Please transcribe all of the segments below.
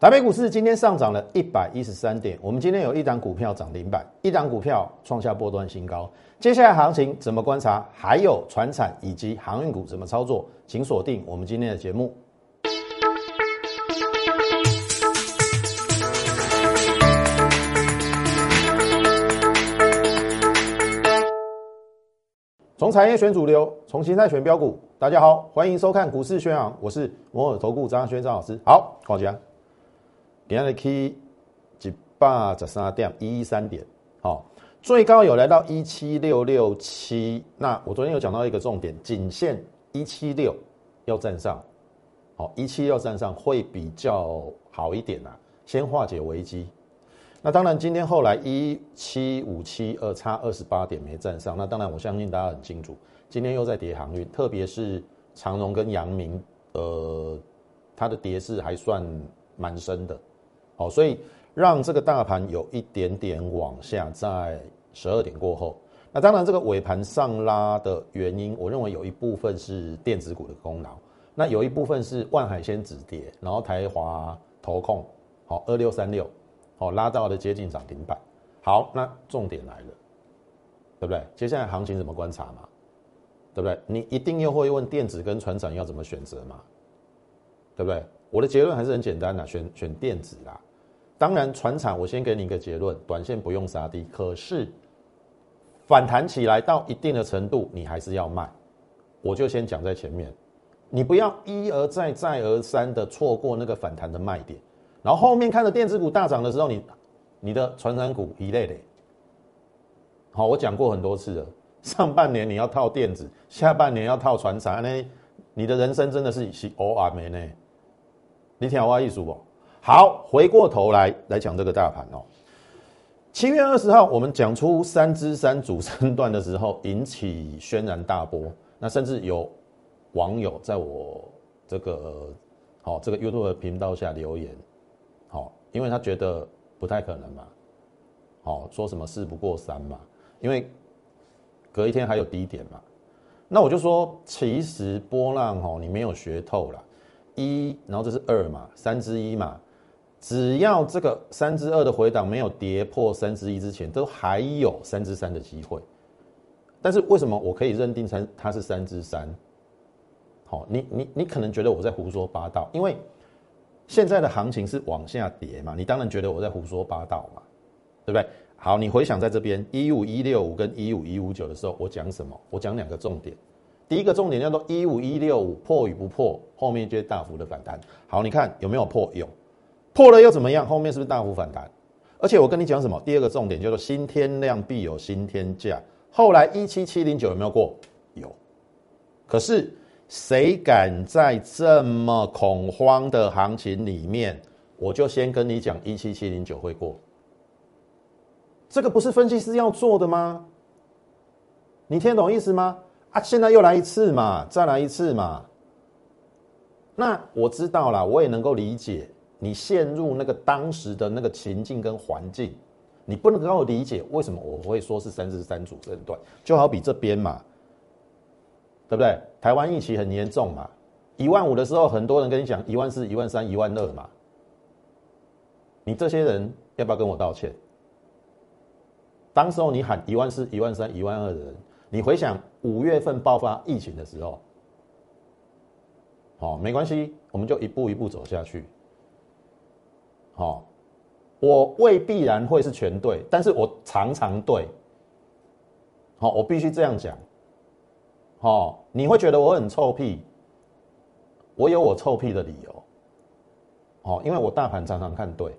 台北股市今天上涨了一百一十三点，我们今天有一档股票涨停板，一档股票创下波段新高。接下来行情怎么观察？还有船产以及航运股怎么操作？请锁定我们今天的节目。从产业选主流，从形态选标股。大家好，欢迎收看股市宣扬，我是摩尔投顾张轩张老师。好，广家。今天的 K 一百十三点一三点，好，最高有来到一七六六七。那我昨天有讲到一个重点，颈线一七六要站上，好，一七要站上会比较好一点呐，先化解危机。那当然，今天后来一七五七二差二十八点没站上，那当然我相信大家很清楚，今天又在跌航运，特别是长荣跟阳明，呃，它的跌势还算蛮深的。好，所以让这个大盘有一点点往下，在十二点过后，那当然这个尾盘上拉的原因，我认为有一部分是电子股的功劳，那有一部分是万海先止跌，然后台华投控，好二六三六，好拉到了接近涨停板。好，那重点来了，对不对？接下来行情怎么观察嘛？对不对？你一定又会问电子跟船长要怎么选择嘛？对不对？我的结论还是很简单的，选选电子啦。当然，船厂我先给你一个结论，短线不用杀低，可是反弹起来到一定的程度，你还是要卖。我就先讲在前面，你不要一而再、再而三的错过那个反弹的卖点，然后后面看着电子股大涨的时候，你你的船产股一类的。好，我讲过很多次了，上半年你要套电子，下半年要套船厂，那你的人生真的是是 O R 没呢？你听我意思不？好，回过头来来讲这个大盘哦。七月二十号，我们讲出三支三主升段的时候，引起轩然大波。那甚至有网友在我这个好这个 YouTube 频道下留言，好，因为他觉得不太可能嘛，好，说什么事不过三嘛，因为隔一天还有低点嘛。那我就说，其实波浪哦，你没有学透了，一，然后这是二嘛，三之一嘛。只要这个三之二的回档没有跌破三之一之前，都还有三之三的机会。但是为什么我可以认定三它是三之三？好，你你你可能觉得我在胡说八道，因为现在的行情是往下跌嘛，你当然觉得我在胡说八道嘛，对不对？好，你回想在这边一五一六五跟一五一五九的时候，我讲什么？我讲两个重点。第一个重点叫做一五一六五破与不破，后面就大幅的反弹。好，你看有没有破？有。破了又怎么样？后面是不是大幅反弹？而且我跟你讲什么？第二个重点叫做新天量必有新天价。后来一七七零九有没有过？有。可是谁敢在这么恐慌的行情里面，我就先跟你讲一七七零九会过？这个不是分析师要做的吗？你听懂意思吗？啊，现在又来一次嘛，再来一次嘛。那我知道了，我也能够理解。你陷入那个当时的那个情境跟环境，你不能够理解为什么我会说是三十三组震断，就好比这边嘛，对不对？台湾疫情很严重嘛，一万五的时候，很多人跟你讲一万四、一万三、一万二嘛，你这些人要不要跟我道歉？当时候你喊一万四、一万三、一万二的人，你回想五月份爆发疫情的时候，好，没关系，我们就一步一步走下去。哦，我未必然会是全对，但是我常常对。好，我必须这样讲。好，你会觉得我很臭屁，我有我臭屁的理由。好，因为我大盘常常看对。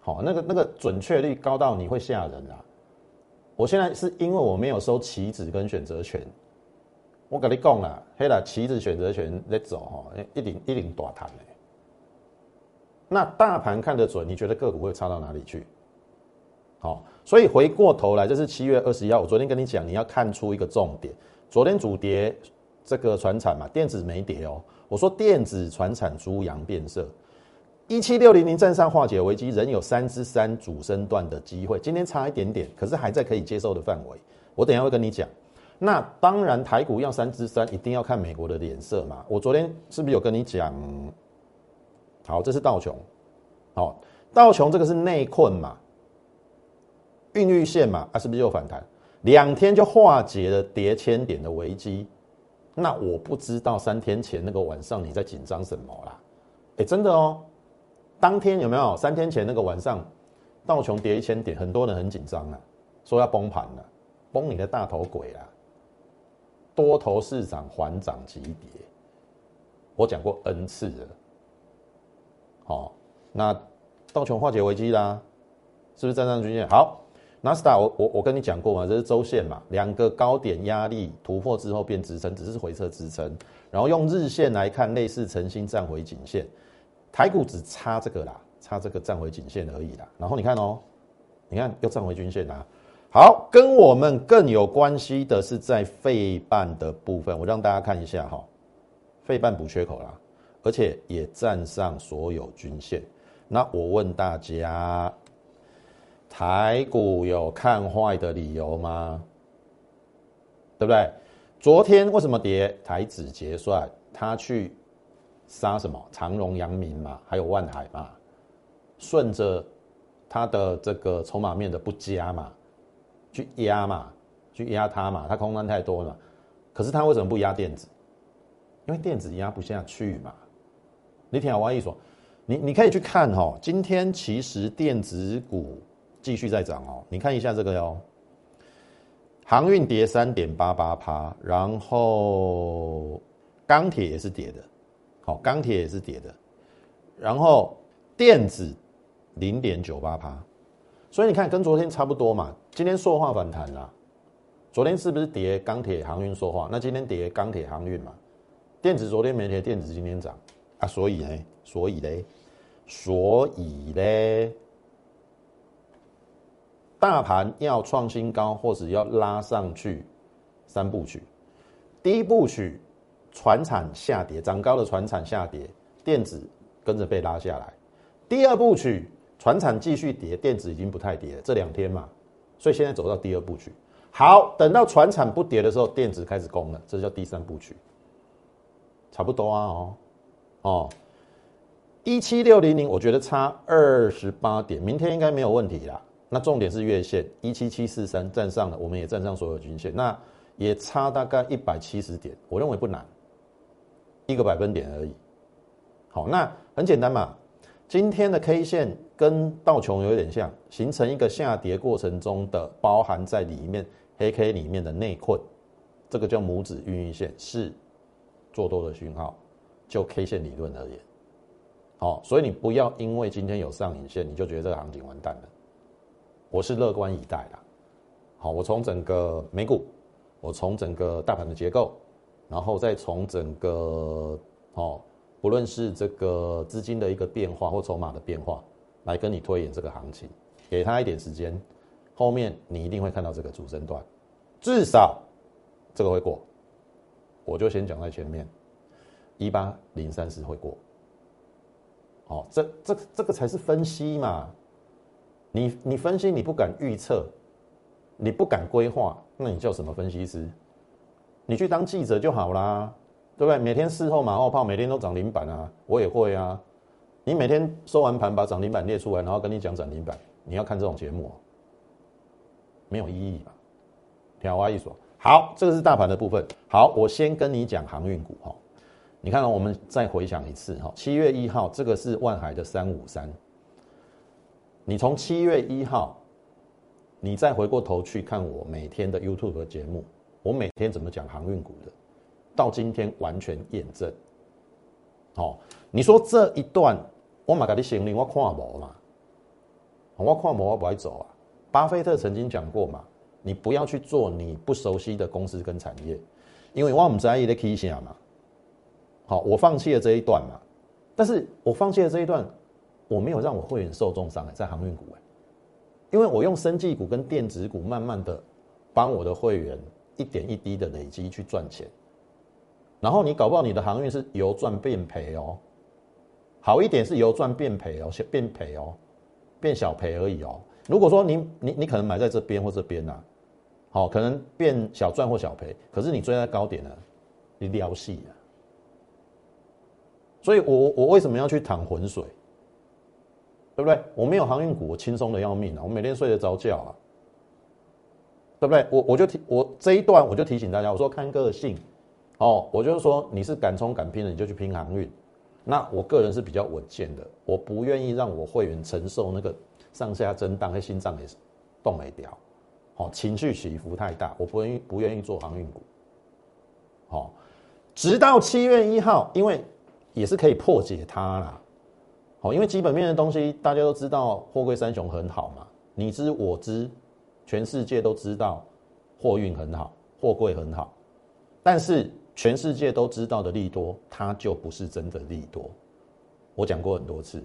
好，那个那个准确率高到你会吓人啊！我现在是因为我没有收棋子跟选择权，我跟你讲啦，黑啦，棋子选择权在走哈，一定一定大谈的。那大盘看得准，你觉得个股会差到哪里去？好，所以回过头来，这是七月二十一号，我昨天跟你讲，你要看出一个重点。昨天主跌这个船产嘛，电子没跌哦。我说电子船产猪羊变色，一七六零零站上化解危机，仍有三之三主升段的机会。今天差一点点，可是还在可以接受的范围。我等下会跟你讲。那当然，台股要三之三，一定要看美国的脸色嘛。我昨天是不是有跟你讲？好，这是道琼，好，道琼这个是内困嘛，孕育线嘛，啊，是不是又反弹？两天就化解了跌千点的危机。那我不知道三天前那个晚上你在紧张什么啦？哎，真的哦，当天有没有？三天前那个晚上，道琼跌一千点，很多人很紧张啊，说要崩盘了，崩你的大头鬼啊！多头市场缓涨急跌，我讲过 N 次了。好，那道琼化解危机啦，是不是站上均线？好，纳斯达我我我跟你讲过嘛，这是周线嘛，两个高点压力突破之后变支撑，只是回撤支撑。然后用日线来看，类似诚心站回颈线，台股只差这个啦，差这个站回颈线而已啦。然后你看哦，你看又站回均线啦。好，跟我们更有关系的是在费半的部分，我让大家看一下哈，费半补缺口啦，而且也站上所有均线。那我问大家，台股有看坏的理由吗？对不对？昨天为什么跌？台指结算，他去杀什么？长荣、阳明嘛，还有万海嘛，顺着他的这个筹码面的不佳嘛。去压嘛，去压它嘛，它空单太多了，可是他为什么不压电子？因为电子压不下去嘛。你听我意思，你你可以去看哈，今天其实电子股继续在涨哦。你看一下这个哟，航运跌三点八八趴，然后钢铁也是跌的，好，钢铁也是跌的，然后电子零点九八趴。所以你看，跟昨天差不多嘛。今天塑化反弹啦，昨天是不是跌钢铁、航运、塑化？那今天跌钢铁、航运嘛。电子昨天没跌，电子今天涨啊。所以呢，所以呢，所以呢，大盘要创新高，或者要拉上去，三部曲。第一部曲，船产下跌，涨高的船产下跌，电子跟着被拉下来。第二部曲。船产继续跌，电子已经不太跌了，这两天嘛，所以现在走到第二步曲。好，等到船产不跌的时候，电子开始攻了，这叫第三步曲。差不多啊，哦，哦，一七六零零，我觉得差二十八点，明天应该没有问题啦。那重点是月线一七七四三站上了，我们也站上所有均线，那也差大概一百七十点，我认为不难，一个百分点而已。好，那很简单嘛。今天的 K 线跟道琼有点像，形成一个下跌过程中的包含在里面黑 K 里面的内困，这个叫拇指孕育线，是做多的讯号。就 K 线理论而言，好，所以你不要因为今天有上影线，你就觉得这个行情完蛋了。我是乐观以待的。好，我从整个美股，我从整个大盘的结构，然后再从整个哦。不论是这个资金的一个变化或筹码的变化，来跟你推演这个行情，给他一点时间，后面你一定会看到这个主升段，至少这个会过，我就先讲在前面，一八零三四会过，哦，这这这个才是分析嘛，你你分析你不敢预测，你不敢规划，那你叫什么分析师？你去当记者就好啦。对不对？每天事后马后炮，每天都涨停板啊，我也会啊。你每天收完盘把涨停板列出来，然后跟你讲涨停板，你要看这种节目，没有意义吧？听我意思。好，这个是大盘的部分。好，我先跟你讲航运股哈。你看，我们再回想一次哈。七月一号，这个是万海的三五三。你从七月一号，你再回过头去看我每天的 YouTube 节目，我每天怎么讲航运股的？到今天完全验证，哦，你说这一段我马给你行令，我看无嘛，我看无我不会走啊。巴菲特曾经讲过嘛，你不要去做你不熟悉的公司跟产业，因为我们在意的 K 线嘛。好，我放弃了这一段嘛，但是我放弃了这一段，我没有让我会员受重伤在航运股哎，因为我用生技股跟电子股慢慢的帮我的会员一点一滴的累积去赚钱。然后你搞不好你的航运是由赚变赔哦，好一点是由赚变赔哦，变赔哦，变小赔而已哦。如果说你你你可能买在这边或这边呐，好，可能变小赚或小赔，可是你追在高点呢，你撩戏啊。所以我我为什么要去淌浑水？对不对？我没有航运股，我轻松的要命啊，我每天睡得着觉啊，对不对？我我就提我这一段我就提醒大家，我说看个性，哦，我就是说你是敢冲敢拼的，你就去拼航运。那我个人是比较稳健的，我不愿意让我会员承受那个上下震荡，和心脏也是动没掉，好，情绪起伏太大，我不愿意不愿意做航运股，好，直到七月一号，因为也是可以破解它啦，好，因为基本面的东西大家都知道，货柜三雄很好嘛，你知我知，全世界都知道货运很好，货柜很好，但是。全世界都知道的利多，它就不是真的利多。我讲过很多次了，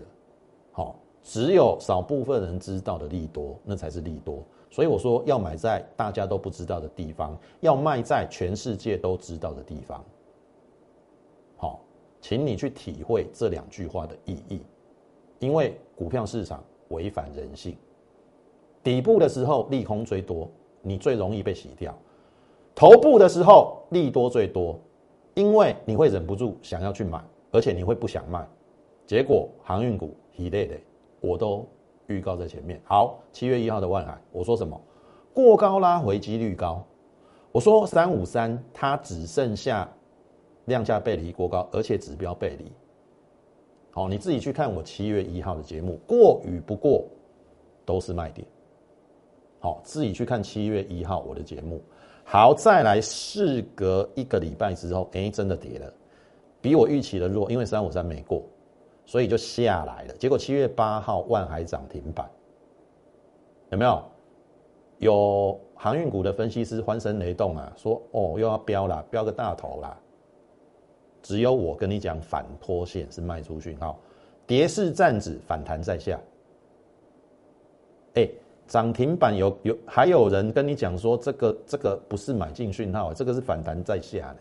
好，只有少部分人知道的利多，那才是利多。所以我说要买在大家都不知道的地方，要卖在全世界都知道的地方。好，请你去体会这两句话的意义，因为股票市场违反人性，底部的时候利空最多，你最容易被洗掉。头部的时候利多最多，因为你会忍不住想要去买，而且你会不想卖，结果航运股一类的我都预告在前面。好，七月一号的万海，我说什么？过高拉回几率高。我说三五三它只剩下量价背离过高，而且指标背离。好，你自己去看我七月一号的节目，过与不过都是卖点。好，自己去看七月一号我的节目。好，再来，事隔一个礼拜之后，哎，真的跌了，比我预期的弱，因为三五三没过，所以就下来了。结果七月八号万海涨停板，有没有？有航运股的分析师欢声雷动啊，说哦又要飙了，飙个大头啦。只有我跟你讲，反拖线是卖出讯号，跌势站止，反弹在下。哎。涨停板有有还有人跟你讲说这个这个不是买进讯号，这个是反弹在下呢。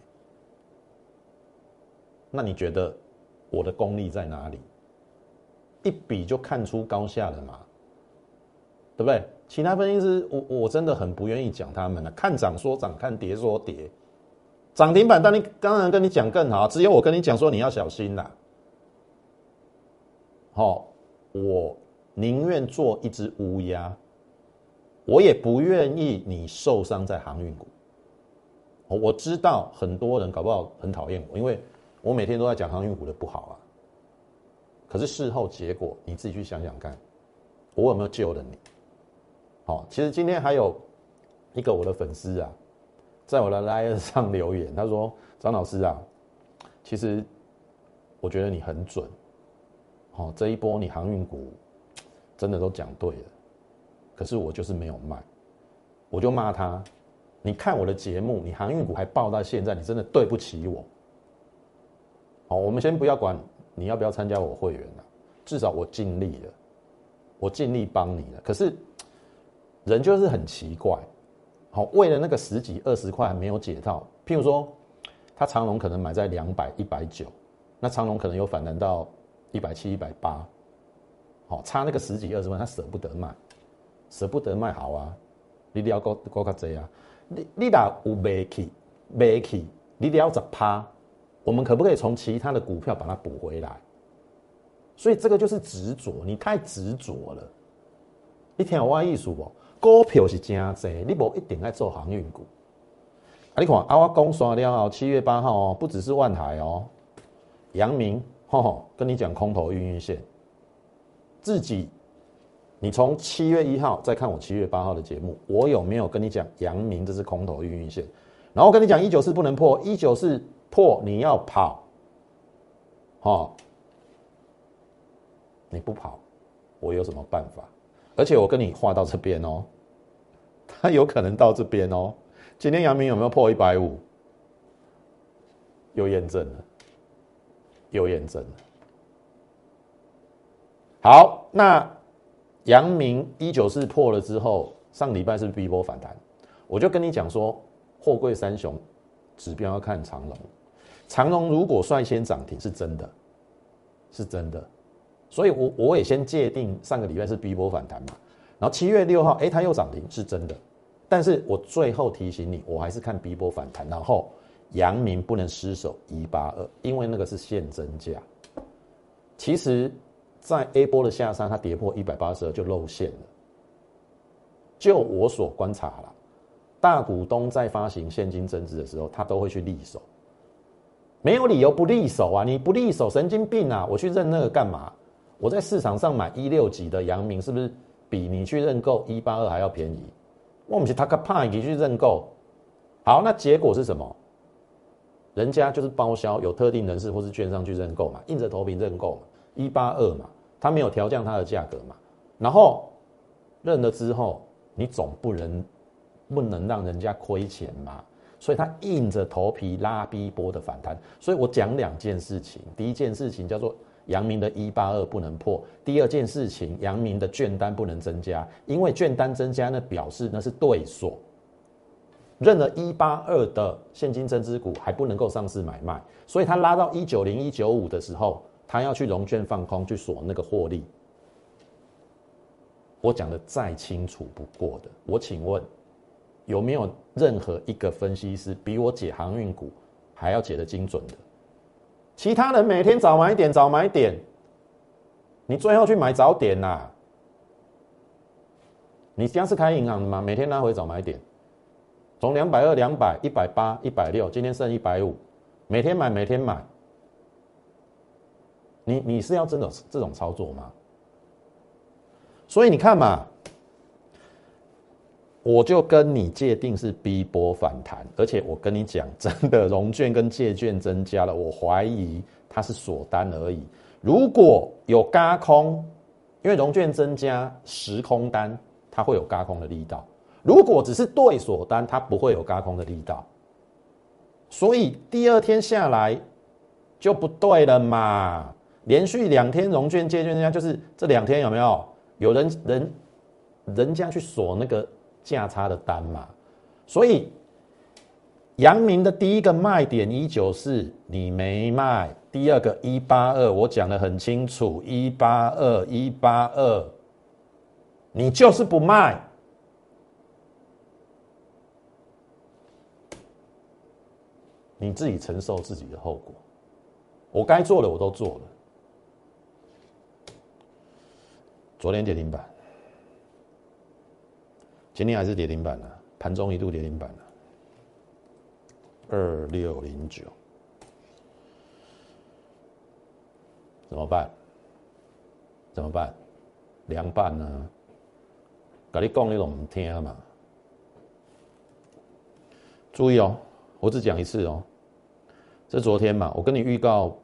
那你觉得我的功力在哪里？一比就看出高下了嘛，对不对？其他分析师我我真的很不愿意讲他们了，看涨说涨，看跌说跌。涨停板当你当然跟你讲更好，只有我跟你讲说你要小心啦。好，我宁愿做一只乌鸦。我也不愿意你受伤在航运股。我知道很多人搞不好很讨厌我，因为我每天都在讲航运股的不好啊。可是事后结果你自己去想想看，我有没有救了你？好，其实今天还有一个我的粉丝啊，在我的 line 上留言，他说：“张老师啊，其实我觉得你很准。好，这一波你航运股真的都讲对了。”可是我就是没有卖，我就骂他。你看我的节目，你航运股还报到现在，你真的对不起我。好，我们先不要管你要不要参加我会员了，至少我尽力了，我尽力帮你了。可是人就是很奇怪，好，为了那个十几二十块没有解套，譬如说他长龙可能买在两百一百九，那长龙可能有反弹到一百七一百八，好，差那个十几二十万，他舍不得卖。舍不得卖好啊，你得要高高较济啊！你你打有卖去卖去，你得要十趴。我们可不可以从其他的股票把它补回来？所以这个就是执着，你太执着了。你听我意思不？股票是真济，你无一定爱做航运股。啊，你看啊，我讲刷了哦，七月八号哦，不只是万海哦，阳明，吼吼，跟你讲空头运运线，自己。你从七月一号再看我七月八号的节目，我有没有跟你讲阳明这是空头运运线？然后跟你讲一九四不能破，一九四破你要跑，好，你不跑，我有什么办法？而且我跟你画到这边哦，它有可能到这边哦。今天阳明有没有破一百五？又验证了，又验证了。好，那。阳明一九四破了之后，上礼拜是不是一波反弹？我就跟你讲说，货柜三雄指标要看长龙，长龙如果率先涨停是真的，是真的，所以我我也先界定上个礼拜是 B 波反弹嘛，然后七月六号，哎，它又涨停是真的，但是我最后提醒你，我还是看 B 波反弹，然后阳明不能失守一八二，因为那个是现增价，其实。在 A 波的下杀，它跌破一百八十二就露馅了。就我所观察了，大股东在发行现金增资的时候，他都会去利手，没有理由不利手啊！你不利手，神经病啊！我去认那个干嘛？我在市场上买一六级的阳明，是不是比你去认购一八二还要便宜？我们是他个怕你去认购，好，那结果是什么？人家就是包销，有特定人士或是券商去认购嘛，硬着头皮认购嘛，一八二嘛，他没有调降它的价格嘛，然后认了之后，你总不能不能让人家亏钱嘛，所以他硬着头皮拉逼波的反弹。所以我讲两件事情，第一件事情叫做阳明的一八二不能破，第二件事情阳明的券单不能增加，因为券单增加呢表示那是对锁。认了一八二的现金增资股还不能够上市买卖，所以他拉到一九零一九五的时候，他要去融券放空去锁那个获利。我讲的再清楚不过的，我请问有没有任何一个分析师比我解航运股还要解的精准的？其他人每天早买点早买点，你最后去买早点呐？你家是开银行的吗？每天拉回早买点。从两百二、两百、一百八、一百六，今天剩一百五，每天买，每天买。你你是要真的这种操作吗？所以你看嘛，我就跟你界定是 B 波反弹，而且我跟你讲，真的融券跟借券增加了，我怀疑它是锁单而已。如果有嘎空，因为融券增加时空单，它会有嘎空的力道。如果只是对锁单，它不会有轧空的力道，所以第二天下来就不对了嘛。连续两天融券借券，增加就是这两天有没有有人人人家去锁那个价差的单嘛？所以阳明的第一个卖点一九四你没卖，第二个一八二我讲的很清楚，一八二一八二你就是不卖。你自己承受自己的后果，我该做的我都做了。昨天跌停板，今天还是跌停板呢，盘中一度跌停板了，二六零九，怎么办？怎么办？凉拌呢？跟你讲你都唔听嘛？注意哦，我只讲一次哦。这昨天嘛，我跟你预告，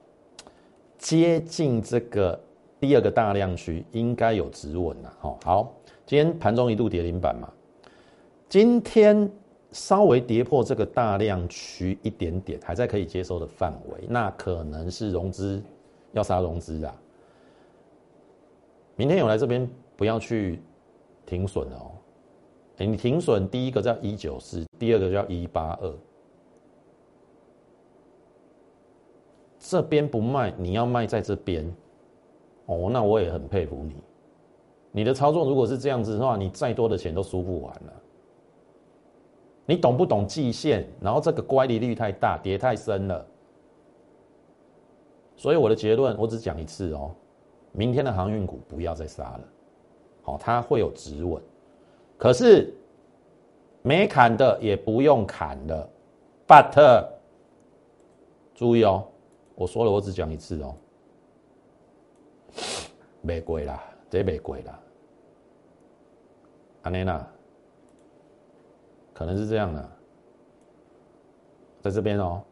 接近这个第二个大量区应该有止稳了。好，好，今天盘中一度跌停板嘛，今天稍微跌破这个大量区一点点，还在可以接受的范围，那可能是融资要杀融资啊。明天有来这边不要去停损哦，你停损第一个叫一九四，第二个叫一八二。这边不卖，你要卖在这边，哦，那我也很佩服你。你的操作如果是这样子的话，你再多的钱都输不完了。你懂不懂季线？然后这个乖离率太大，跌太深了。所以我的结论，我只讲一次哦。明天的航运股不要再杀了，好，它会有止稳。可是没砍的也不用砍了，but 注意哦。我说了，我只讲一次哦，没贵啦，这没贵啦，安妮娜，可能是这样的，在这边哦，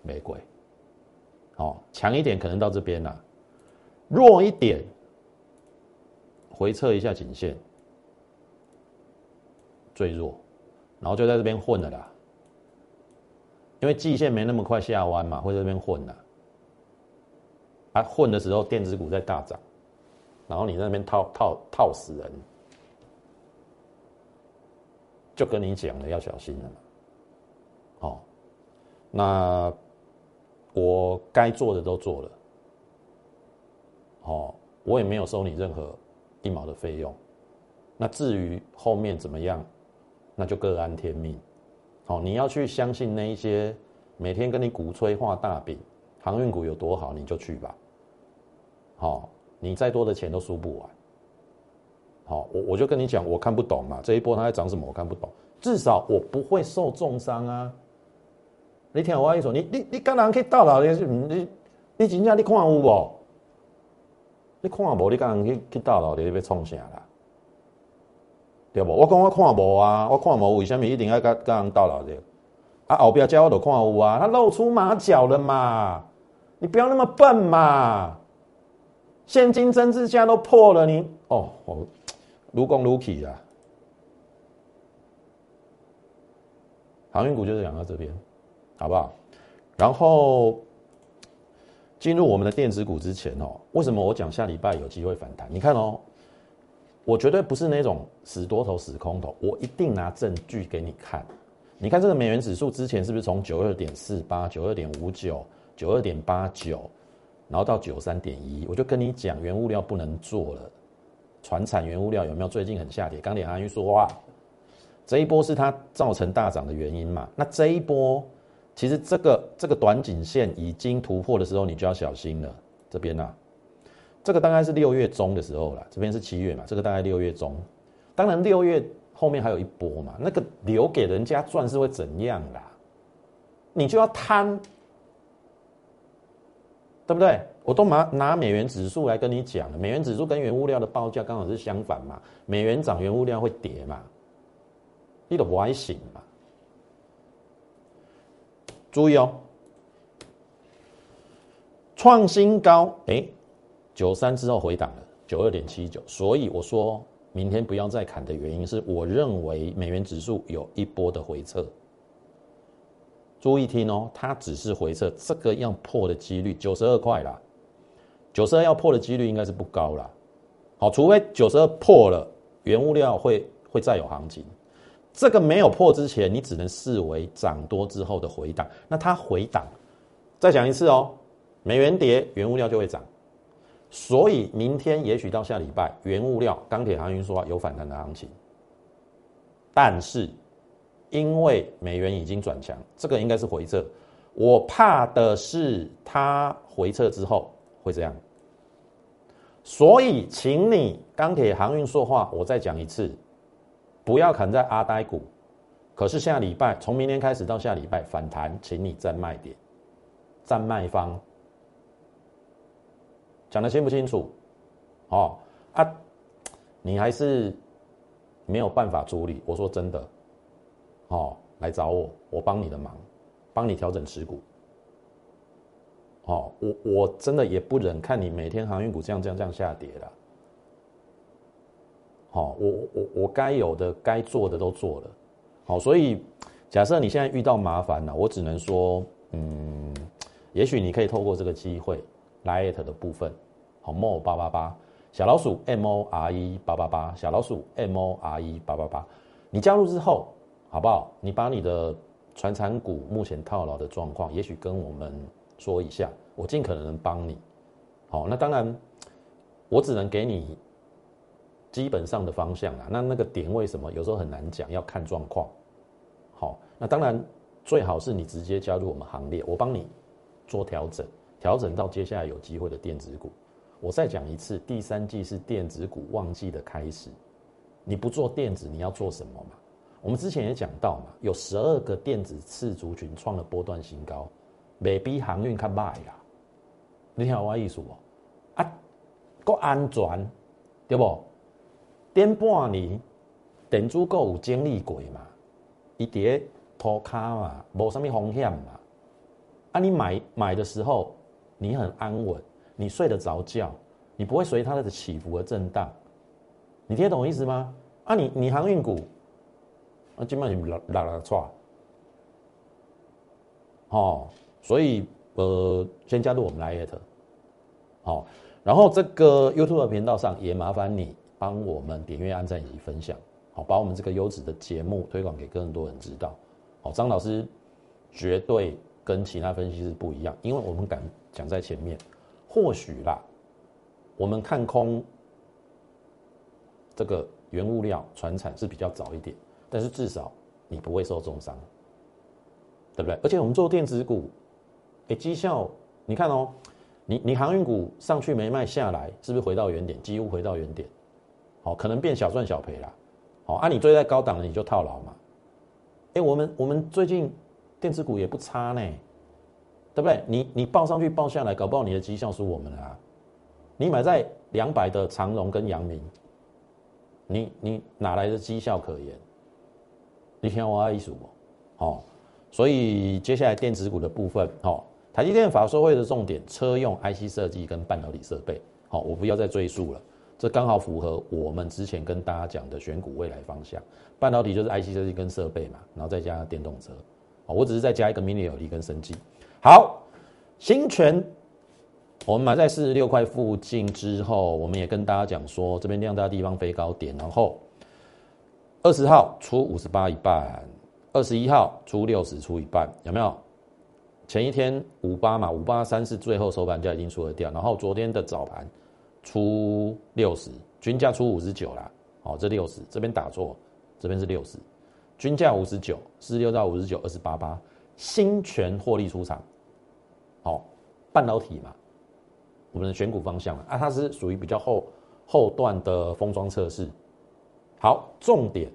玫瑰，哦，强一点可能到这边啦，弱一点，回撤一下颈线，最弱，然后就在这边混了啦。因为季线没那么快下弯嘛，会在这边混的。啊，混的时候电子股在大涨，然后你在那边套套套死人，就跟你讲了要小心了嘛。哦，那我该做的都做了，哦，我也没有收你任何一毛的费用。那至于后面怎么样，那就各安天命。好，你要去相信那一些每天跟你鼓吹画大饼航运股有多好，你就去吧。好，你再多的钱都输不完。好，我我就跟你讲，我看不懂嘛，这一波它在涨什么，我看不懂。至少我不会受重伤啊。你听我意思，你你你刚人去倒了，你你你真正你看有无？你看无？你刚人去去倒了，你要创啥啦？对不？我讲我看无啊，我看无，为什么一定要跟跟人倒了的？啊，后边叫我都看有啊，他露出马脚了嘛？你不要那么笨嘛！现金增值价都破了，你哦，我如公如起啊！航运股就是讲到这边，好不好？然后进入我们的电子股之前哦，为什么我讲下礼拜有机会反弹？你看哦，我绝对不是那种死多头死空头，我一定拿证据给你看。你看这个美元指数之前是不是从九二点四八、九二点五九、九二点八九？然后到九三点一，我就跟你讲，原物料不能做了。船产原物料有没有最近很下跌？钢铁行业说话，这一波是它造成大涨的原因嘛？那这一波其实这个这个短颈线已经突破的时候，你就要小心了。这边呢，这个大概是六月中的时候了，这边是七月嘛，这个大概六月中。当然六月后面还有一波嘛，那个留给人家赚是会怎样啦？你就要贪。对不对？我都拿拿美元指数来跟你讲了，美元指数跟原物料的报价刚好是相反嘛，美元涨，原物料会跌嘛，你都不爱醒嘛。注意哦，创新高，哎，九三之后回档了，九二点七九，所以我说明天不要再砍的原因是，我认为美元指数有一波的回撤。注意听哦，它只是回撤，这个要破的几率九十二块啦，九十二要破的几率应该是不高啦。好，除非九十二破了，原物料会会再有行情。这个没有破之前，你只能视为涨多之后的回档。那它回档，再讲一次哦，美元跌，原物料就会涨。所以明天也许到下礼拜，原物料、钢铁、航运说有反弹的行情，但是。因为美元已经转强，这个应该是回撤。我怕的是它回撤之后会这样，所以请你钢铁航运说话，我再讲一次，不要砍在阿呆股。可是下礼拜从明天开始到下礼拜反弹，请你站卖点，站卖方。讲的清不清楚？哦啊，你还是没有办法处理。我说真的。哦，来找我，我帮你的忙，帮你调整持股。哦，我我真的也不忍看你每天航运股这样这样这样下跌了。好，我我我该有的该做的都做了。好，所以假设你现在遇到麻烦了，我只能说，嗯，也许你可以透过这个机会来 at 的部分，好，more 八八八小老鼠 m o r e 八八八小老鼠 m o r e 八八八，你加入之后。好不好？你把你的传产股目前套牢的状况，也许跟我们说一下，我尽可能能帮你。好，那当然，我只能给你基本上的方向啦。那那个点位什么，有时候很难讲，要看状况。好，那当然最好是你直接加入我们行列，我帮你做调整，调整到接下来有机会的电子股。我再讲一次，第三季是电子股旺季的开始。你不做电子，你要做什么嘛？我们之前也讲到嘛，有十二个电子次族群创了波段新高，未比航运较歹啦。你听我意思哦，啊，够安全，对不？点半年，电子股有经历过嘛？伊伫拖卡嘛，无啥物风险嘛。啊，你买买的时候，你很安稳，你睡得着觉，你不会随它的起伏而震荡。你听懂我意思吗？啊，你你航运股。那基本上拉拉拉错，哦，所以呃，先加入我们来 at，好，然后这个 YouTube 频道上也麻烦你帮我们点阅、按赞以及分享，好，把我们这个优质的节目推广给更多人知道。好，张老师绝对跟其他分析师不一样，因为我们敢讲在前面，或许啦，我们看空这个原物料、船产是比较早一点。但是至少你不会受重伤，对不对？而且我们做电子股，哎，绩效你看哦，你你航运股上去没卖下来，是不是回到原点？几乎回到原点，好，可能变小赚小赔啦。好，啊，你追在高档的你就套牢嘛。哎，我们我们最近电子股也不差呢，对不对？你你报上去报下来，搞不好你的绩效是我们啊。你买在两百的长荣跟阳明，你你哪来的绩效可言？你听我意思不？哦，所以接下来电子股的部分，哦，台积电法说会的重点，车用 IC 设计跟半导体设备，好，我不要再赘述了，这刚好符合我们之前跟大家讲的选股未来方向。半导体就是 IC 设计跟设备嘛，然后再加电动车，我只是再加一个 mini 有利跟升级。好，新权，我们买在四十六块附近之后，我们也跟大家讲说，这边量大的地方飞高点，然后二十号出五十八一半，二十一号出六十出一半，有没有？前一天五八嘛，五八三是最后收盘价已经出了掉，然后昨天的早盘出六十，均价出五十九啦，好，这六十这边打错，这边是六十，均价五十九，四十六到五十九，二十八八，新全获利出场，好，半导体嘛，我们的选股方向啊，它是属于比较后后段的封装测试，好，重点，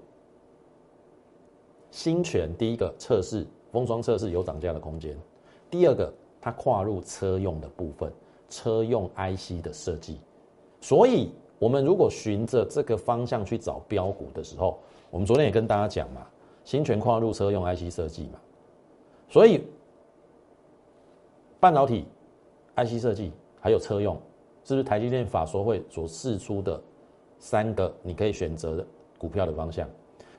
新全第一个测试封装测试有涨价的空间。第二个，它跨入车用的部分，车用 IC 的设计，所以我们如果循着这个方向去找标股的时候，我们昨天也跟大家讲嘛，新全跨入车用 IC 设计嘛，所以半导体 IC 设计还有车用，是不是台积电法说会所试出的三个你可以选择的股票的方向？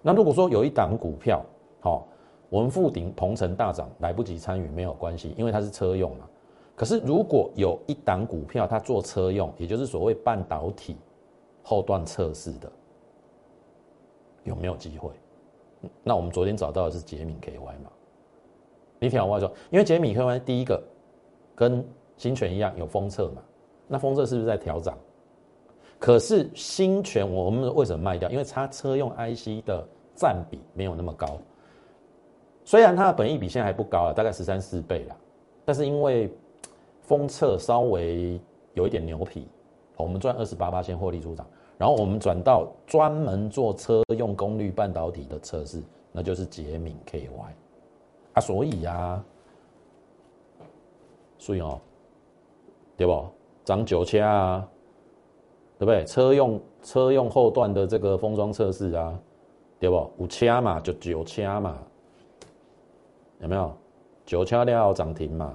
那如果说有一档股票，好。我们富鼎鹏程大涨，来不及参与没有关系，因为它是车用嘛。可是如果有一档股票它做车用，也就是所谓半导体后段测试的，有没有机会？那我们昨天找到的是杰米 KY 嘛？你听我话说，因为杰米 KY 第一个跟新泉一样有封测嘛，那封测是不是在调涨？可是新泉我们为什么卖掉？因为它车用 IC 的占比没有那么高。虽然它的本益比现在还不高了，大概十三四倍了，但是因为封测稍微有一点牛皮，我们赚二十八八先获利出场，然后我们转到专门做车用功率半导体的测试，那就是捷敏 KY 啊，所以呀，所以哦，对不？涨九千啊，对不对？车用车用后段的这个封装测试啊，对不？五千嘛，就九千嘛。有没有九千料涨停嘛？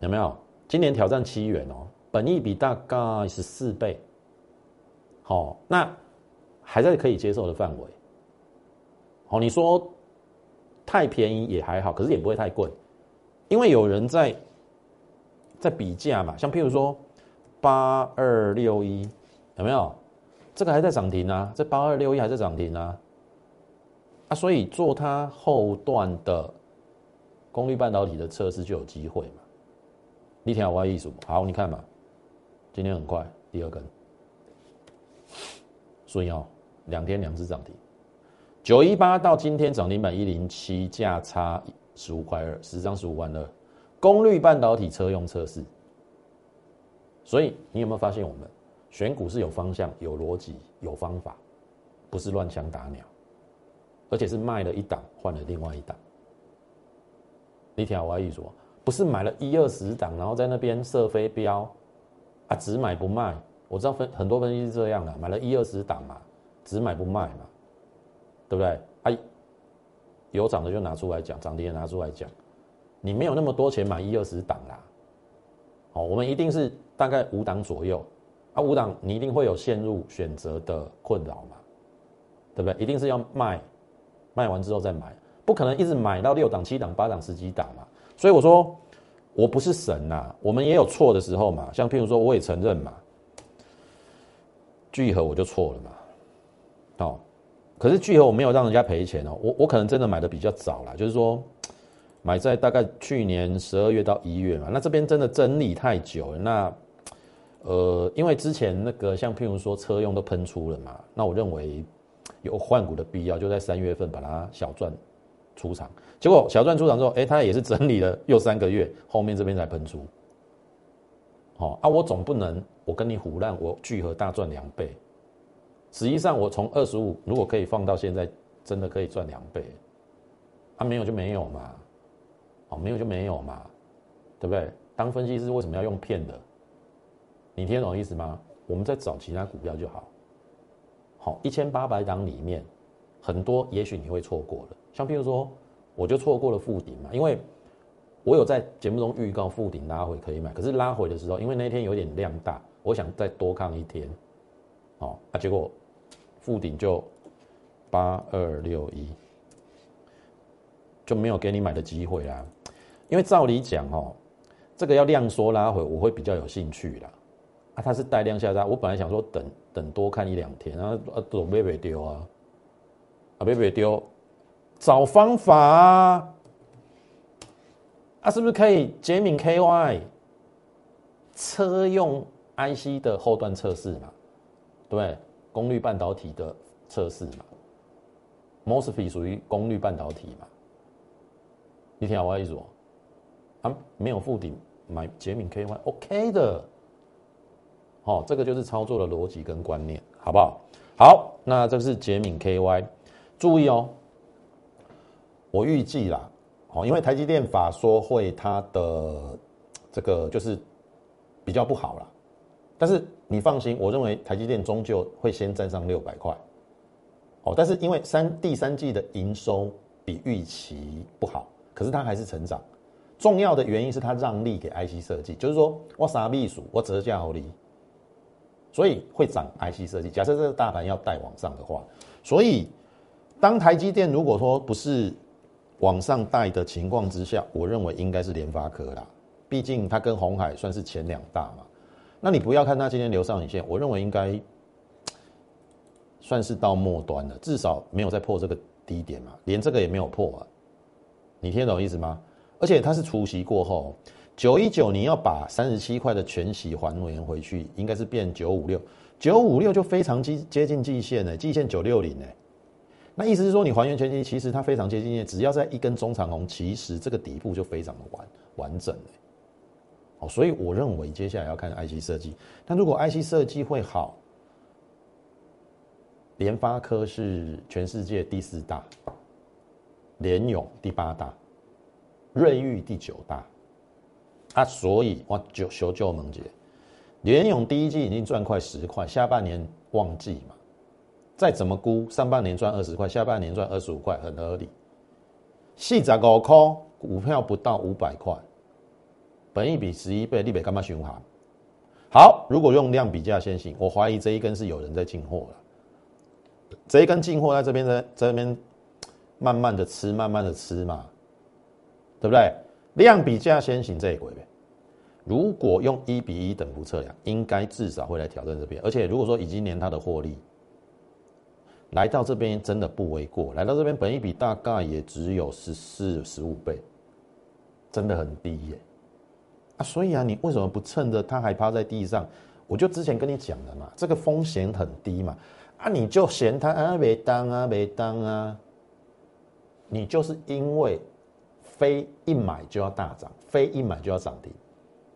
有没有今年挑战七元哦？本益比大概是四倍，好，那还在可以接受的范围。好，你说太便宜也还好，可是也不会太贵，因为有人在在比价嘛。像譬如说八二六一，有没有这个还在涨停啊？这八二六一还在涨停啊？啊，所以做它后段的功率半导体的测试就有机会嘛？你听我意思不？好，你看嘛，今天很快第二根，所以哦，两天两只涨停，九一八到今天涨停板一零七，价差十五块二，十张十五万二，功率半导体车用测试。所以你有没有发现，我们选股是有方向、有逻辑、有方法，不是乱枪打鸟。而且是卖了一档，换了另外一档。你听我意思说，不是买了一二十档，然后在那边设飞镖，啊，只买不卖。我知道分很多分析是这样的，买了一二十档嘛，只买不卖嘛，对不对？哎，有涨的就拿出来讲，涨跌也拿出来讲。你没有那么多钱买一二十档啦。好，我们一定是大概五档左右，啊，五档你一定会有陷入选择的困扰嘛，对不对？一定是要卖。卖完之后再买，不可能一直买到六档、七档、八档、十几档嘛。所以我说，我不是神呐，我们也有错的时候嘛。像譬如说，我也承认嘛，聚合我就错了嘛。哦，可是聚合我没有让人家赔钱哦，我我可能真的买的比较早啦，就是说买在大概去年十二月到一月嘛。那这边真的整理太久了，那呃，因为之前那个像譬如说车用都喷出了嘛，那我认为。有换股的必要，就在三月份把它小赚出场。结果小赚出场之后，哎，它也是整理了又三个月，后面这边才喷出。好啊，我总不能我跟你胡乱，我聚合大赚两倍。实际上，我从二十五如果可以放到现在，真的可以赚两倍。啊，没有就没有嘛，哦，没有就没有嘛，对不对？当分析师为什么要用骗的？你听懂意思吗？我们在找其他股票就好。好，一千八百档里面，很多也许你会错过了，像譬如说，我就错过了附顶嘛，因为我有在节目中预告附顶拉回可以买，可是拉回的时候，因为那天有点量大，我想再多看一天，哦，啊，结果附顶就八二六一。就没有给你买的机会啦，因为照理讲哦，这个要量缩拉回，我会比较有兴趣啦。啊，它是带量下拉，我本来想说等等多看一两天，然后啊都别别丢啊，啊别别丢，找方法啊，啊是不是可以捷敏 KY 车用 IC 的后段测试嘛？对，功率半导体的测试嘛，Mosfet 属于功率半导体嘛？你听我意思哦，啊，没有附顶买捷敏 KY，OK 的，哦，这个就是操作的逻辑跟观念，好不好？好，那这是捷敏 KY，注意哦，我预计啦，哦，因为台积电法说会它的这个就是比较不好啦，但是你放心，我认为台积电终究会先站上六百块，哦，但是因为三第三季的营收比预期不好。可是它还是成长，重要的原因是它让利给 IC 设计，就是说我啥秘书我折价好利，所以会涨 IC 设计。假设这个大盘要带往上的话，所以当台积电如果说不是往上带的情况之下，我认为应该是联发科啦，毕竟它跟红海算是前两大嘛。那你不要看它今天留上影线，我认为应该算是到末端了，至少没有再破这个低点嘛，连这个也没有破啊。你听懂意思吗？而且它是除夕过后，九一九你要把三十七块的全息还原回去，应该是变九五六，九五六就非常接接近季线呢，季线九六零呢。那意思是说你还原全息，其实它非常接近只要在一根中长红，其实这个底部就非常的完完整嘞。好，所以我认为接下来要看 IC 设计，但如果 IC 设计会好，联发科是全世界第四大。联勇第八大，瑞昱第九大，啊，所以我就修旧盟姐，联勇第一季已经赚快十块，下半年旺季嘛，再怎么估，上半年赚二十块，下半年赚二十五块，很合理。细十五块股票不到五百块，本一比十一倍，你别干嘛循环？好，如果用量比价先行，我怀疑这一根是有人在进货了，这一根进货在这边在这边。慢慢的吃，慢慢的吃嘛，对不对？量比价先行这一回呗。如果用一比一等幅测量，应该至少会来挑战这边。而且如果说已经连它的获利来到这边，真的不为过。来到这边，本一比大概也只有十四、十五倍，真的很低耶。啊，所以啊，你为什么不趁着它还趴在地上？我就之前跟你讲了嘛，这个风险很低嘛。啊，你就嫌它啊没当啊没当啊。你就是因为非一买就要大涨，非一买就要涨停，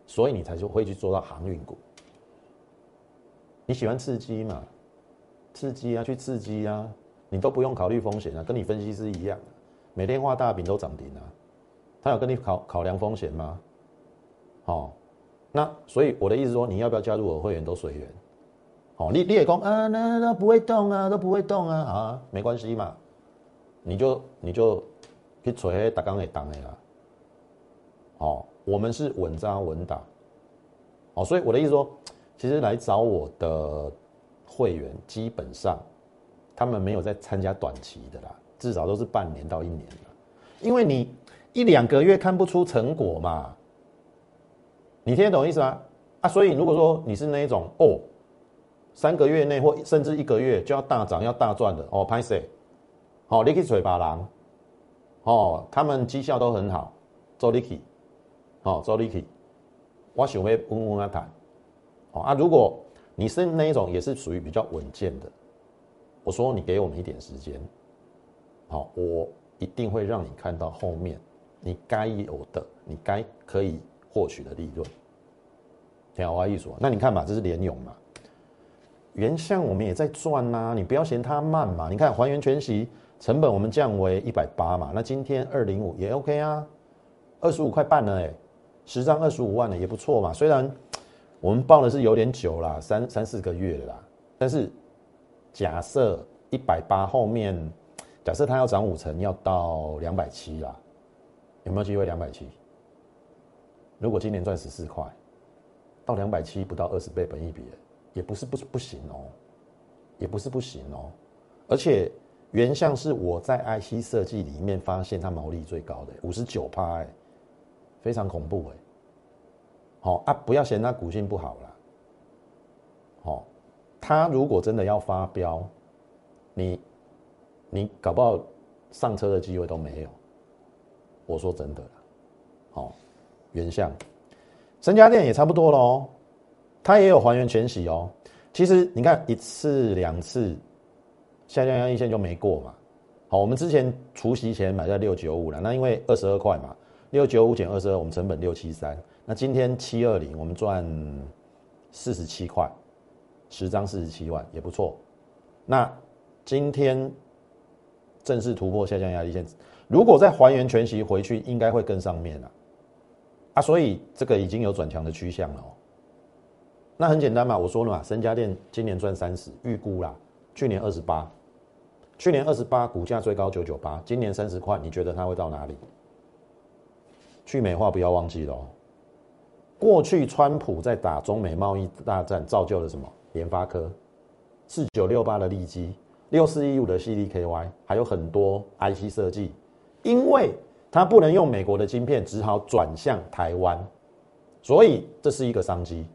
所以你才就会去做到航运股。你喜欢刺激嘛？刺激啊，去刺激啊，你都不用考虑风险啊，跟你分析师一样，每天画大饼都涨停啊。他有跟你考考量风险吗？哦，那所以我的意思说，你要不要加入我会员都随缘。哦，你你也讲啊，那那不会动啊，都不会动啊，啊，没关系嘛。你就你就去锤打钢给当的啦，哦，我们是稳扎稳打，哦，所以我的意思说，其实来找我的会员，基本上他们没有在参加短期的啦，至少都是半年到一年的，因为你一两个月看不出成果嘛，你听得懂意思吗？啊，所以如果说你是那一种哦，三个月内或甚至一个月就要大涨要大赚的哦，拍谁？哦，你去找别人，哦，他们绩效都很好，做你去，哦，做你去，我想要稳稳啊谈，哦啊，如果你是那一种也是属于比较稳健的，我说你给我们一点时间，好，我一定会让你看到后面你该有的，你该可以获取的利润，天华艺术，那你看嘛，这是联勇嘛，原相我们也在赚呐，你不要嫌它慢嘛。你看还原全息成本我们降为一百八嘛，那今天二零五也 OK 啊，二十五块半了哎，十张二十五万了也不错嘛。虽然我们报的是有点久啦，三三四个月了啦，但是假设一百八后面，假设它要涨五成，要到两百七啦，有没有机会两百七？如果今年赚十四块。到两百七不到二十倍本一比，也不是不不行哦，也不是不行哦，而且原像是我在 IC 设计里面发现它毛利最高的五十九趴哎，非常恐怖哎，好啊，不要嫌它股性不好了，好，它如果真的要发飙，你你搞不好上车的机会都没有，我说真的啦好，原相。增家店也差不多喽，它也有还原全息哦。其实你看一次两次下降压一线就没过嘛。好，我们之前除夕前买在六九五了，那因为二十二块嘛，六九五减二十二，我们成本六七三。那今天七二零，我们赚四十七块，十张四十七万也不错。那今天正式突破下降压力线，如果再还原全息回去，应该会更上面了。啊，所以这个已经有转强的趋向了哦。那很简单嘛，我说了嘛，森家电今年赚三十，预估啦，去年二十八，去年二十八股价最高九九八，今年三十块，你觉得它会到哪里？去美化不要忘记了哦。过去川普在打中美贸易大战，造就了什么？联发科、四九六八的利基、六四一五的 CDKY，还有很多 IC 设计，因为。它不能用美国的晶片，只好转向台湾，所以这是一个商机。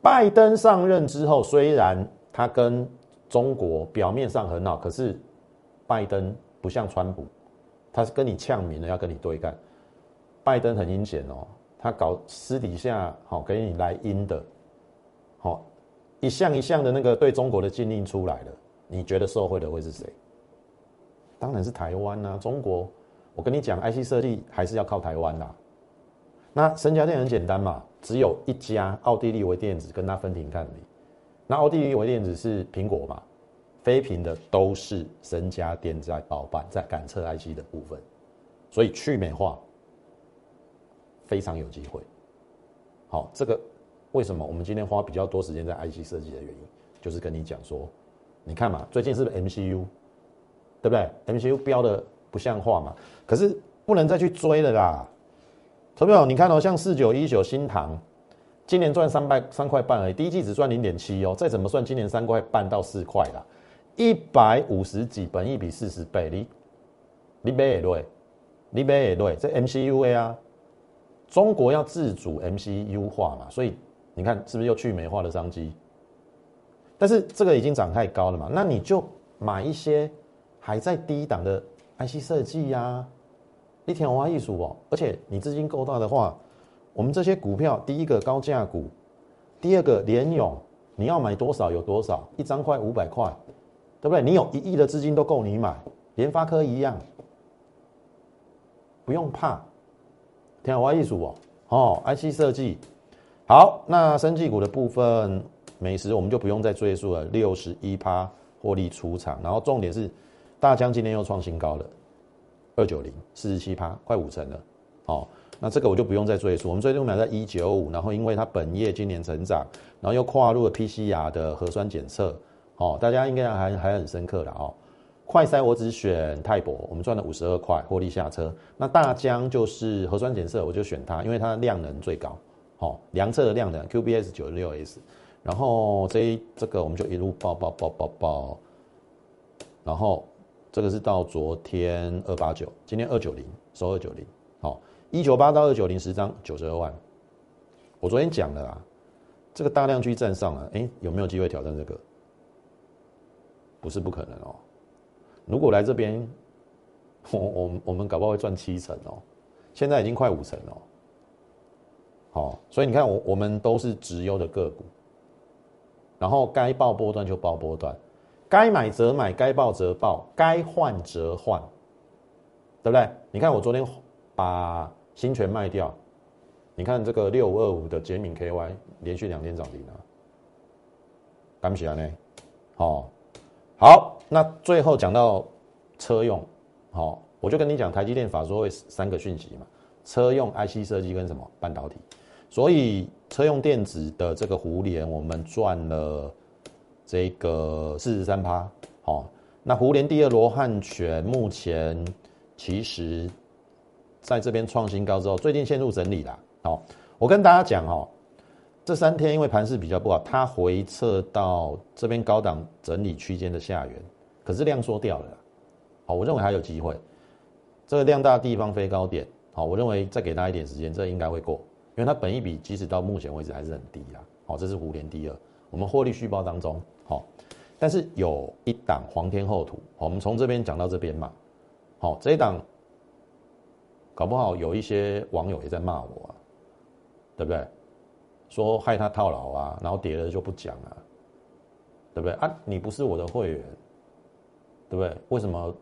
拜登上任之后，虽然他跟中国表面上很好，可是拜登不像川普，他是跟你呛民了要跟你对干。拜登很阴险哦，他搞私底下好给你来阴的，好一项一项的那个对中国的禁令出来了，你觉得受贿的会是谁？当然是台湾啊，中国。我跟你讲，IC 设计还是要靠台湾啦。那森家店很简单嘛，只有一家奥地利微电子跟他分庭抗礼。那奥地利微电子是苹果嘛，非屏的都是森家电在包办，在感测 IC 的部分，所以去美化非常有机会。好，这个为什么我们今天花比较多时间在 IC 设计的原因，就是跟你讲说，你看嘛，最近是不是 MCU，对不对？MCU 标的。不像话嘛？可是不能再去追了啦，投票你看哦，像四九一九新塘，今年赚三百三块半而已，第一季只赚零点七哦，再怎么算，今年三块半到四块啦，一百五十几，本一比四十倍，你你买也对，你买也对，这 MCU A 啊，中国要自主 MCU 化嘛，所以你看是不是又去美化的商机？但是这个已经涨太高了嘛，那你就买一些还在低档的。IC 设计呀，一天花艺术哦，而且你资金够大的话，我们这些股票，第一个高价股，第二个联勇，你要买多少有多少，一张快五百块，对不对？你有一亿的资金都够你买，联发科一样，不用怕，天华艺术哦，哦，IC 设计，好，那生技股的部分，美食我们就不用再赘述了，六十一趴获利出场，然后重点是。大疆今天又创新高了，二九零四十七趴，快五成了。好，那这个我就不用再赘述。我们最终买在一九五，然后因为它本业今年成长，然后又跨入了 PCR 的核酸检测，哦，大家应该还还很深刻的哦。快筛我只选泰博，我们赚了五十二块，获利下车。那大疆就是核酸检测，我就选它，因为它的量能最高，哦，量测的量能 QBS 九十六 S，然后这这个我们就一路报报报报报，然后。这个是到昨天二八九，今天二九零收二九零，一九八到二九零十张九十二万。我昨天讲了啊，这个大量区站上了，哎，有没有机会挑战这个？不是不可能哦。如果来这边，我我我们搞不好会赚七成哦，现在已经快五成了。好，所以你看我我们都是直优的个股，然后该报波段就报波段。该买则买，该报则报，该换则换，对不对？你看我昨天把新权卖掉，你看这个六五二五的捷敏 KY 连续两天涨停啊，干不起来呢？好，好，那最后讲到车用，好，我就跟你讲台积电法说会三个讯息嘛，车用 IC 设计跟什么半导体，所以车用电子的这个互联我们赚了这个四十三趴，好，那互联第二罗汉拳目前其实在这边创新高之后，最近陷入整理啦。好，我跟大家讲哦，这三天因为盘势比较不好，它回撤到这边高档整理区间的下缘，可是量缩掉了。好，我认为还有机会。这个量大地方飞高点，好，我认为再给大家一点时间，这应该会过，因为它本一比即使到目前为止还是很低啦。好，这是互联第二，我们获利续报当中，好，但是有一档黄天厚土，我们从这边讲到这边嘛，好，这一档搞不好有一些网友也在骂我啊。对不对？说害他套牢啊，然后跌了就不讲啊，对不对啊？你不是我的会员，对不对？为什么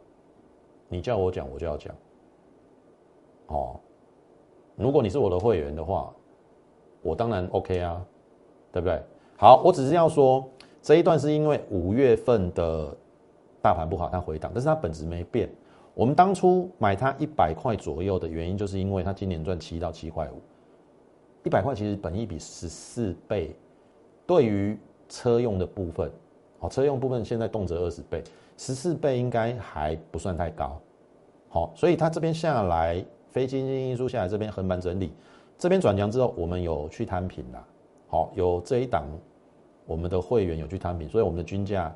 你叫我讲，我就要讲？哦，如果你是我的会员的话，我当然 OK 啊，对不对？好，我只是要说这一段是因为五月份的大盘不好，它回档，但是它本质没变。我们当初买它一百块左右的原因，就是因为它今年赚七到七块五。一百块其实本益比十四倍，对于车用的部分，好，车用部分现在动辄二十倍，十四倍应该还不算太高，好，所以它这边下来，非经济因素下来，这边横盘整理，这边转强之后，我们有去摊平啦，好，有这一档，我们的会员有去摊平，所以我们的均价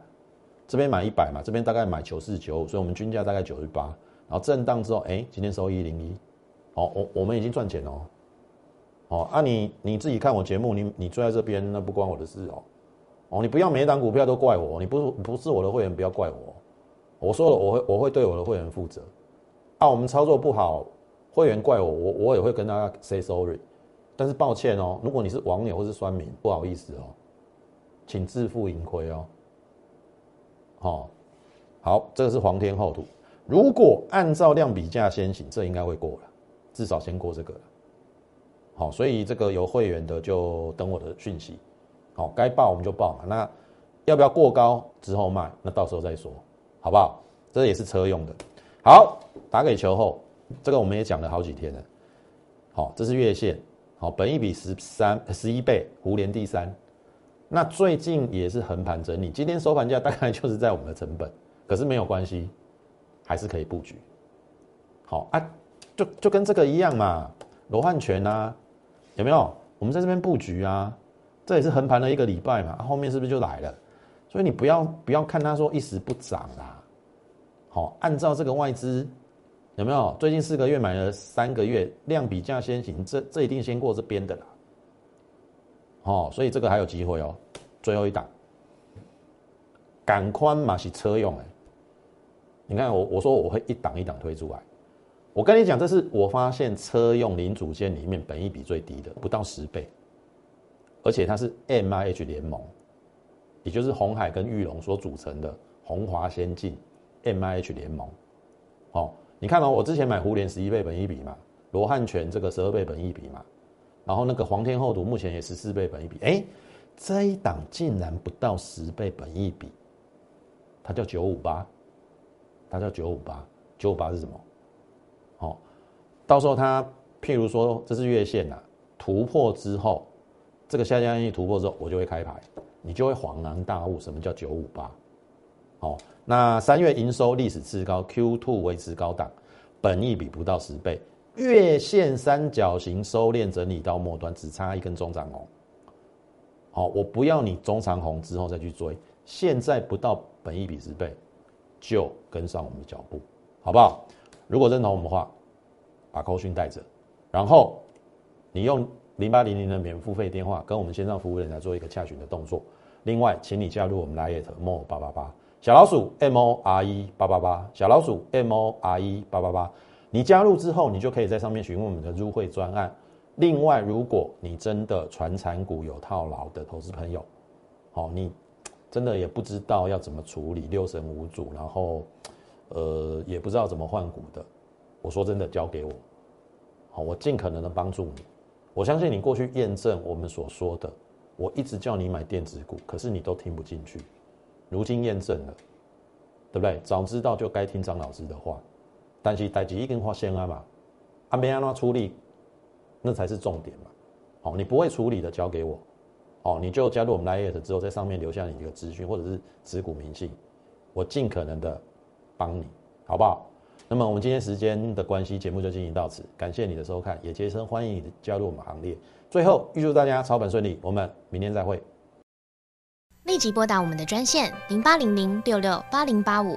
这边买一百嘛，这边大概买九四九，所以我们均价大概九十八，然后震荡之后，哎，今天收一零一，哦，我我们已经赚钱哦。哦，啊你你自己看我节目，你你坐在这边，那不关我的事哦。哦，你不要每一档股票都怪我，你不不是我的会员，不要怪我。我说了，我会我会对我的会员负责。啊，我们操作不好，会员怪我，我我也会跟大家 say sorry。但是抱歉哦，如果你是网友或是酸民，不好意思哦，请自负盈亏哦。哦，好，这个是黄天厚土。如果按照量比价先行，这应该会过了，至少先过这个了。好，所以这个有会员的就等我的讯息。好，该报我们就报嘛。那要不要过高之后卖？那到时候再说，好不好？这也是车用的。好，打给球后，这个我们也讲了好几天了。好，这是月线。好，本一比十三十一倍，湖联第三。那最近也是横盘整理，今天收盘价大概就是在我们的成本，可是没有关系，还是可以布局。好啊，就就跟这个一样嘛，罗汉拳啊。有没有？我们在这边布局啊，这也是横盘了一个礼拜嘛，后面是不是就来了？所以你不要不要看他说一时不涨啦，好，按照这个外资有没有？最近四个月买了三个月，量比价先行，这这一定先过这边的啦。哦，所以这个还有机会哦，最后一档，赶宽嘛是车用哎，你看我我说我会一档一档推出来。我跟你讲，这是我发现车用零组件里面本益比最低的，不到十倍，而且它是 M I H 联盟，也就是红海跟玉龙所组成的红华先进 M I H 联盟。哦，你看哦，我之前买胡联十一倍本益比嘛，罗汉拳这个十二倍本益比嘛，然后那个黄天厚土目前也十四倍本益比，哎，这一档竟然不到十倍本益比，它叫九五八，它叫九五八，九五八是什么？好，到时候它譬如说这是月线呐，突破之后，这个下降线突破之后，我就会开牌，你就会恍然大悟什么叫九五八。好，那三月营收历史次高，Q two 维持高档，本益比不到十倍，月线三角形收敛整理到末端，只差一根中长红。好，我不要你中长红之后再去追，现在不到本益比十倍，就跟上我们的脚步，好不好？如果认同我们的话，把扣讯带着，然后你用零八零零的免付费电话跟我们线上服务人来做一个洽询的动作。另外，请你加入我们 Lite More 八八八小老鼠 M O R E 八八八小老鼠 M O R E 八八八。你加入之后，你就可以在上面询问我们的入会专案。另外，如果你真的传产股有套牢的投资朋友，好，你真的也不知道要怎么处理六神无主，然后。呃，也不知道怎么换股的，我说真的，交给我，好，我尽可能的帮助你，我相信你过去验证我们所说的，我一直叫你买电子股，可是你都听不进去。如今验证了，对不对？早知道就该听张老师的话。但是代志已经发生了嘛，啊，没安怎处理，那才是重点嘛。好，你不会处理的交给我，哦，你就加入我们 Line 之后，在上面留下你一个资讯或者是持股明细，我尽可能的帮你，好不好？那么我们今天时间的关系，节目就进行到此。感谢你的收看，也竭诚欢迎你加入我们行列。最后预祝大家操盘顺利，我们明天再会。立即拨打我们的专线零八零零六六八零八五